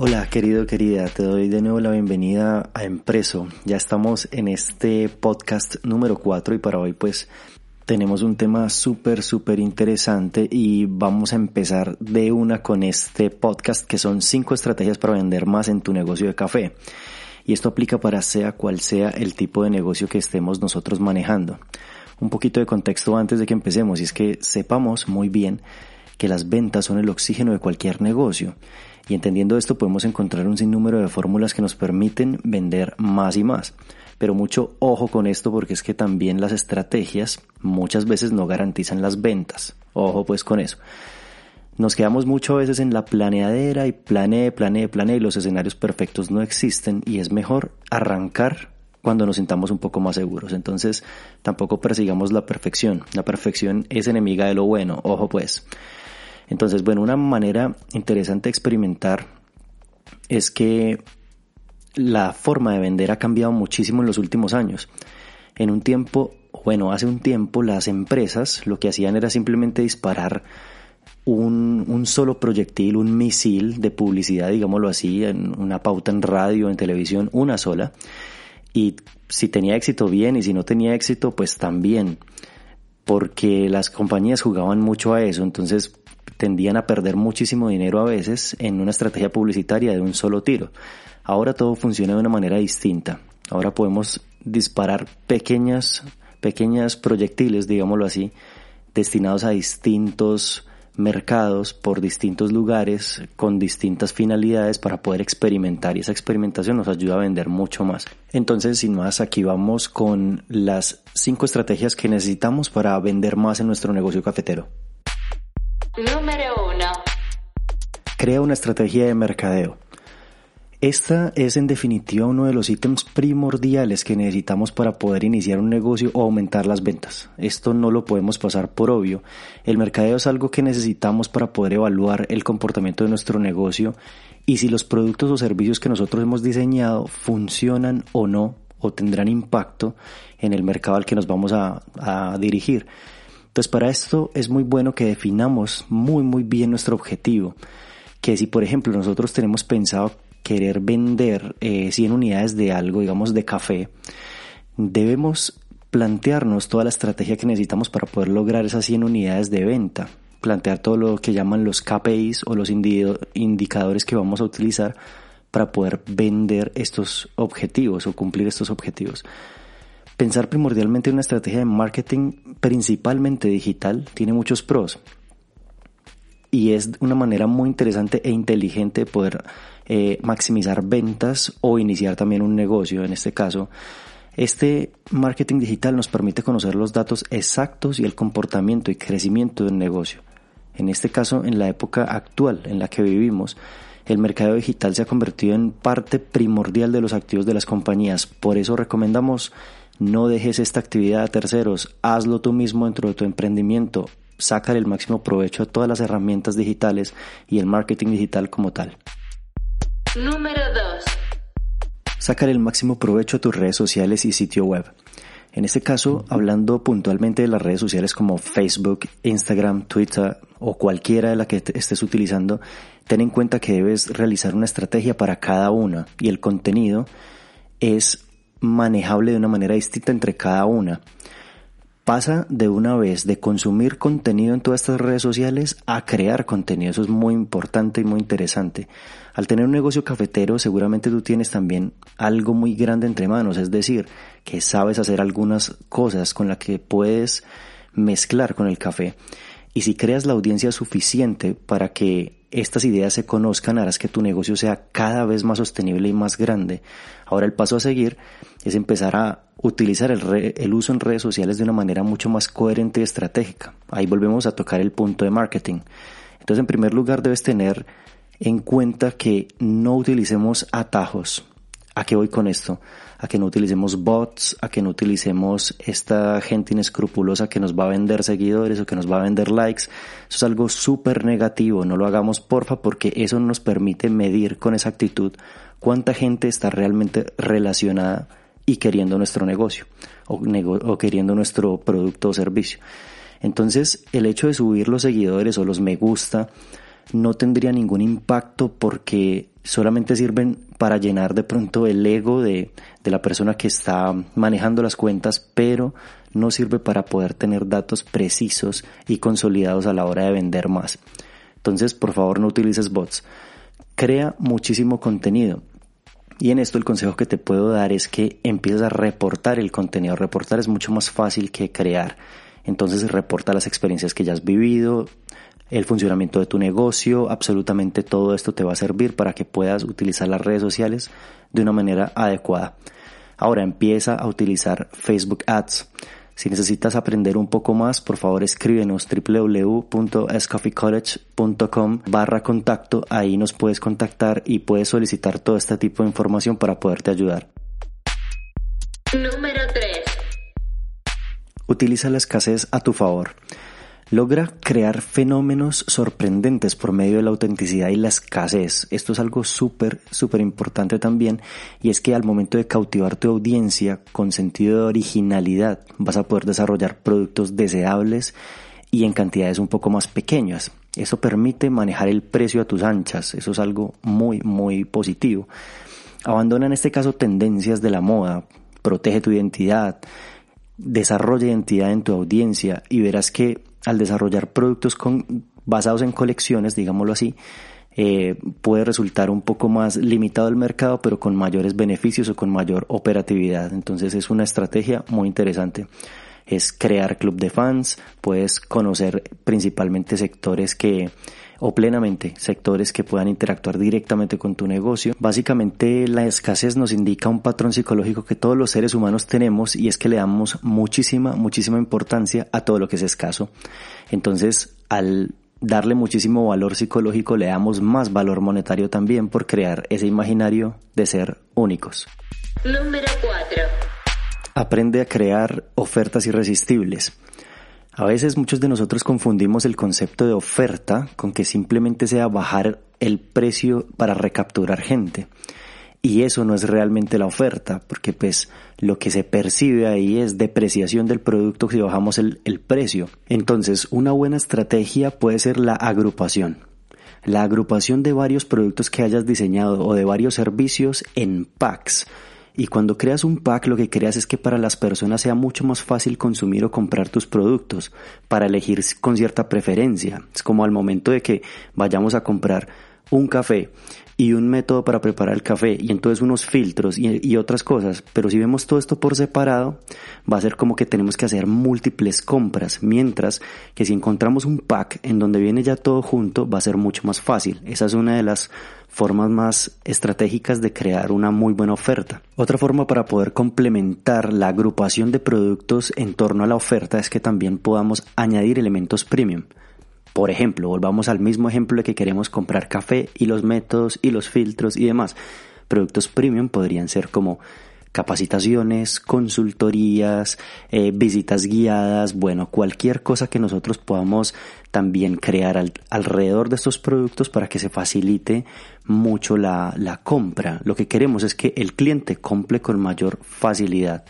Hola querido, querida, te doy de nuevo la bienvenida a Empreso. Ya estamos en este podcast número 4 y para hoy pues tenemos un tema súper, súper interesante y vamos a empezar de una con este podcast que son 5 estrategias para vender más en tu negocio de café. Y esto aplica para sea cual sea el tipo de negocio que estemos nosotros manejando. Un poquito de contexto antes de que empecemos y es que sepamos muy bien que las ventas son el oxígeno de cualquier negocio y entendiendo esto podemos encontrar un sinnúmero de fórmulas que nos permiten vender más y más. Pero mucho ojo con esto porque es que también las estrategias muchas veces no garantizan las ventas. Ojo pues con eso. Nos quedamos mucho a veces en la planeadera y planee, planee, planee y los escenarios perfectos no existen y es mejor arrancar cuando nos sintamos un poco más seguros. Entonces tampoco persigamos la perfección. La perfección es enemiga de lo bueno. Ojo pues. Entonces, bueno, una manera interesante de experimentar es que la forma de vender ha cambiado muchísimo en los últimos años. En un tiempo, bueno, hace un tiempo las empresas lo que hacían era simplemente disparar un, solo proyectil, un misil de publicidad, digámoslo así, en una pauta en radio, en televisión, una sola. Y si tenía éxito, bien, y si no tenía éxito, pues también. Porque las compañías jugaban mucho a eso. Entonces, tendían a perder muchísimo dinero a veces en una estrategia publicitaria de un solo tiro. Ahora todo funciona de una manera distinta. Ahora podemos disparar pequeñas, pequeñas proyectiles, digámoslo así, destinados a distintos mercados por distintos lugares con distintas finalidades para poder experimentar y esa experimentación nos ayuda a vender mucho más. Entonces, sin más, aquí vamos con las cinco estrategias que necesitamos para vender más en nuestro negocio cafetero. Número 1. Crea una estrategia de mercadeo. Esta es en definitiva uno de los ítems primordiales que necesitamos para poder iniciar un negocio o aumentar las ventas. Esto no lo podemos pasar por obvio. El mercadeo es algo que necesitamos para poder evaluar el comportamiento de nuestro negocio y si los productos o servicios que nosotros hemos diseñado funcionan o no o tendrán impacto en el mercado al que nos vamos a, a dirigir. Entonces para esto es muy bueno que definamos muy muy bien nuestro objetivo. Que si por ejemplo nosotros tenemos pensado querer vender 100 eh, unidades de algo, digamos de café, debemos plantearnos toda la estrategia que necesitamos para poder lograr esas 100 unidades de venta. Plantear todo lo que llaman los KPIs o los indicadores que vamos a utilizar para poder vender estos objetivos o cumplir estos objetivos. Pensar primordialmente en una estrategia de marketing principalmente digital tiene muchos pros y es una manera muy interesante e inteligente de poder eh, maximizar ventas o iniciar también un negocio. En este caso, este marketing digital nos permite conocer los datos exactos y el comportamiento y crecimiento del negocio. En este caso, en la época actual en la que vivimos, el mercado digital se ha convertido en parte primordial de los activos de las compañías. Por eso recomendamos no dejes esta actividad a terceros, hazlo tú mismo dentro de tu emprendimiento, sácale el máximo provecho a todas las herramientas digitales y el marketing digital como tal. Número 2. Sácale el máximo provecho a tus redes sociales y sitio web. En este caso, hablando puntualmente de las redes sociales como Facebook, Instagram, Twitter o cualquiera de la que estés utilizando, ten en cuenta que debes realizar una estrategia para cada una y el contenido es manejable de una manera distinta entre cada una. pasa de una vez de consumir contenido en todas estas redes sociales a crear contenido. Eso es muy importante y muy interesante. Al tener un negocio cafetero, seguramente tú tienes también algo muy grande entre manos, es decir, que sabes hacer algunas cosas con las que puedes mezclar con el café. Y si creas la audiencia suficiente para que estas ideas se conozcan, harás que tu negocio sea cada vez más sostenible y más grande. Ahora el paso a seguir es empezar a utilizar el, uso en redes sociales de una manera mucho más coherente y estratégica. Ahí volvemos a tocar el punto de marketing. Entonces, en primer lugar, debes tener en cuenta que no utilicemos atajos. ¿A qué voy con esto? A que no utilicemos bots, a que no utilicemos esta gente inescrupulosa que nos va a vender seguidores o que nos va a vender likes. Eso es algo súper negativo. No lo hagamos porfa porque eso nos permite medir con exactitud cuánta gente está realmente relacionada y queriendo nuestro negocio o, queriendo nuestro producto o servicio. Entonces, el hecho de subir los seguidores o los me gusta no tendría ningún impacto porque solamente sirven para llenar de pronto el ego de, de, la persona que está manejando las cuentas, pero no sirve para poder tener datos precisos y consolidados a la hora de vender más. Entonces, por favor, no utilices bots. Crea muchísimo contenido. Y en esto el consejo que te puedo dar es que empieces a reportar el contenido. Reportar es mucho más fácil que crear. Entonces reporta las experiencias que ya has vivido, el funcionamiento de tu negocio, absolutamente todo esto te va a servir para que puedas utilizar las redes sociales de una manera adecuada. Ahora empieza a utilizar Facebook Ads. Si necesitas aprender un poco más, por favor escríbenos www.escoffeecollege.com barra contacto. Ahí nos puedes contactar y puedes solicitar todo este tipo de información para poderte ayudar. Número 3. Utiliza la escasez a tu favor logra crear fenómenos sorprendentes por medio de la autenticidad y la escasez. Esto es algo súper, súper importante también y es que al momento de cautivar tu audiencia con sentido de originalidad vas a poder desarrollar productos deseables y en cantidades un poco más pequeñas. Eso permite manejar el precio a tus anchas. Eso es algo muy, muy positivo. Abandona en este caso tendencias de la moda. Protege tu identidad. Desarrolla identidad en tu audiencia y verás que al desarrollar productos con, basados en colecciones, digámoslo así, eh, puede resultar un poco más limitado el mercado, pero con mayores beneficios o con mayor operatividad. Entonces es una estrategia muy interesante. Es crear club de fans, puedes conocer principalmente sectores que o plenamente sectores que puedan interactuar directamente con tu negocio. Básicamente la escasez nos indica un patrón psicológico que todos los seres humanos tenemos y es que le damos muchísima, muchísima importancia a todo lo que es escaso. Entonces, al darle muchísimo valor psicológico, le damos más valor monetario también por crear ese imaginario de ser únicos. Número 4. Aprende a crear ofertas irresistibles. A veces muchos de nosotros confundimos el concepto de oferta con que simplemente sea bajar el precio para recapturar gente. Y eso no es realmente la oferta, porque pues lo que se percibe ahí es depreciación del producto si bajamos el, el precio. Entonces, una buena estrategia puede ser la agrupación. La agrupación de varios productos que hayas diseñado o de varios servicios en packs y cuando creas un pack lo que creas es que para las personas sea mucho más fácil consumir o comprar tus productos, para elegir con cierta preferencia. Es como al momento de que vayamos a comprar un café y un método para preparar el café y entonces unos filtros y, otras cosas. Pero si vemos todo esto por separado, va a ser como que tenemos que hacer múltiples compras, mientras que si encontramos un pack en donde viene ya todo junto, va a ser mucho más fácil. Esa es una de las formas más estratégicas de crear una muy buena oferta. Otra forma para poder complementar la agrupación de productos en torno a la oferta es que también podamos añadir elementos premium. Por ejemplo, volvamos al mismo ejemplo de que queremos comprar café y los métodos y los filtros y demás. Productos premium podrían ser como capacitaciones, consultorías, eh, visitas guiadas, bueno, cualquier cosa que nosotros podamos también crear alrededor de estos productos para que se facilite mucho la, la compra. Lo que queremos es que el cliente compre con mayor facilidad.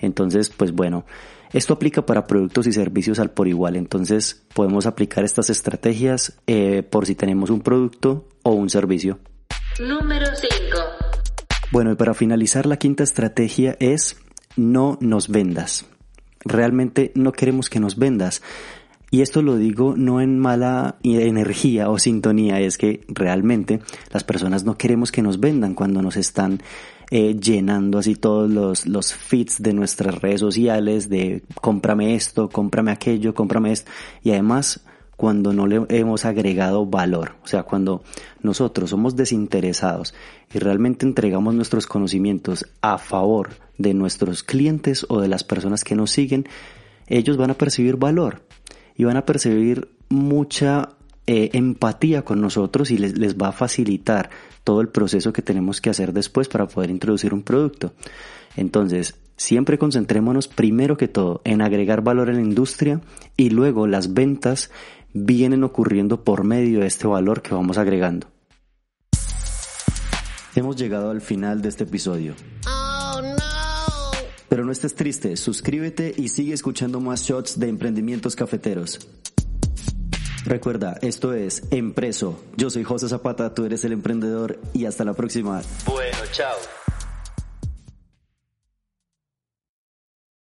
Entonces, pues bueno, esto aplica para productos y servicios al por igual, entonces podemos aplicar estas estrategias eh, por si tenemos un producto o un servicio. Número 5. Bueno, y para finalizar la quinta estrategia es no nos vendas. realmente no queremos que nos vendas. Y esto lo digo no en mala energía o sintonía, es que realmente las personas no queremos que nos vendan cuando nos están eh, llenando así todos los, los feeds de nuestras redes sociales de cómprame esto, cómprame aquello, cómprame esto. Y además cuando no le hemos agregado valor, o sea, cuando nosotros somos desinteresados y realmente entregamos nuestros conocimientos a favor de nuestros clientes o de las personas que nos siguen, ellos van a percibir valor y van a percibir mucha eh, empatía con nosotros y les, les va a facilitar todo el proceso que tenemos que hacer después para poder introducir un producto. Entonces, siempre concentrémonos primero que todo en agregar valor en la industria y luego las ventas vienen ocurriendo por medio de este valor que vamos agregando. Hemos llegado al final de este episodio. Pero no estés triste, suscríbete y sigue escuchando más shots de emprendimientos cafeteros. Recuerda, esto es Empreso. Yo soy José Zapata, tú eres el emprendedor y hasta la próxima. Bueno, chao.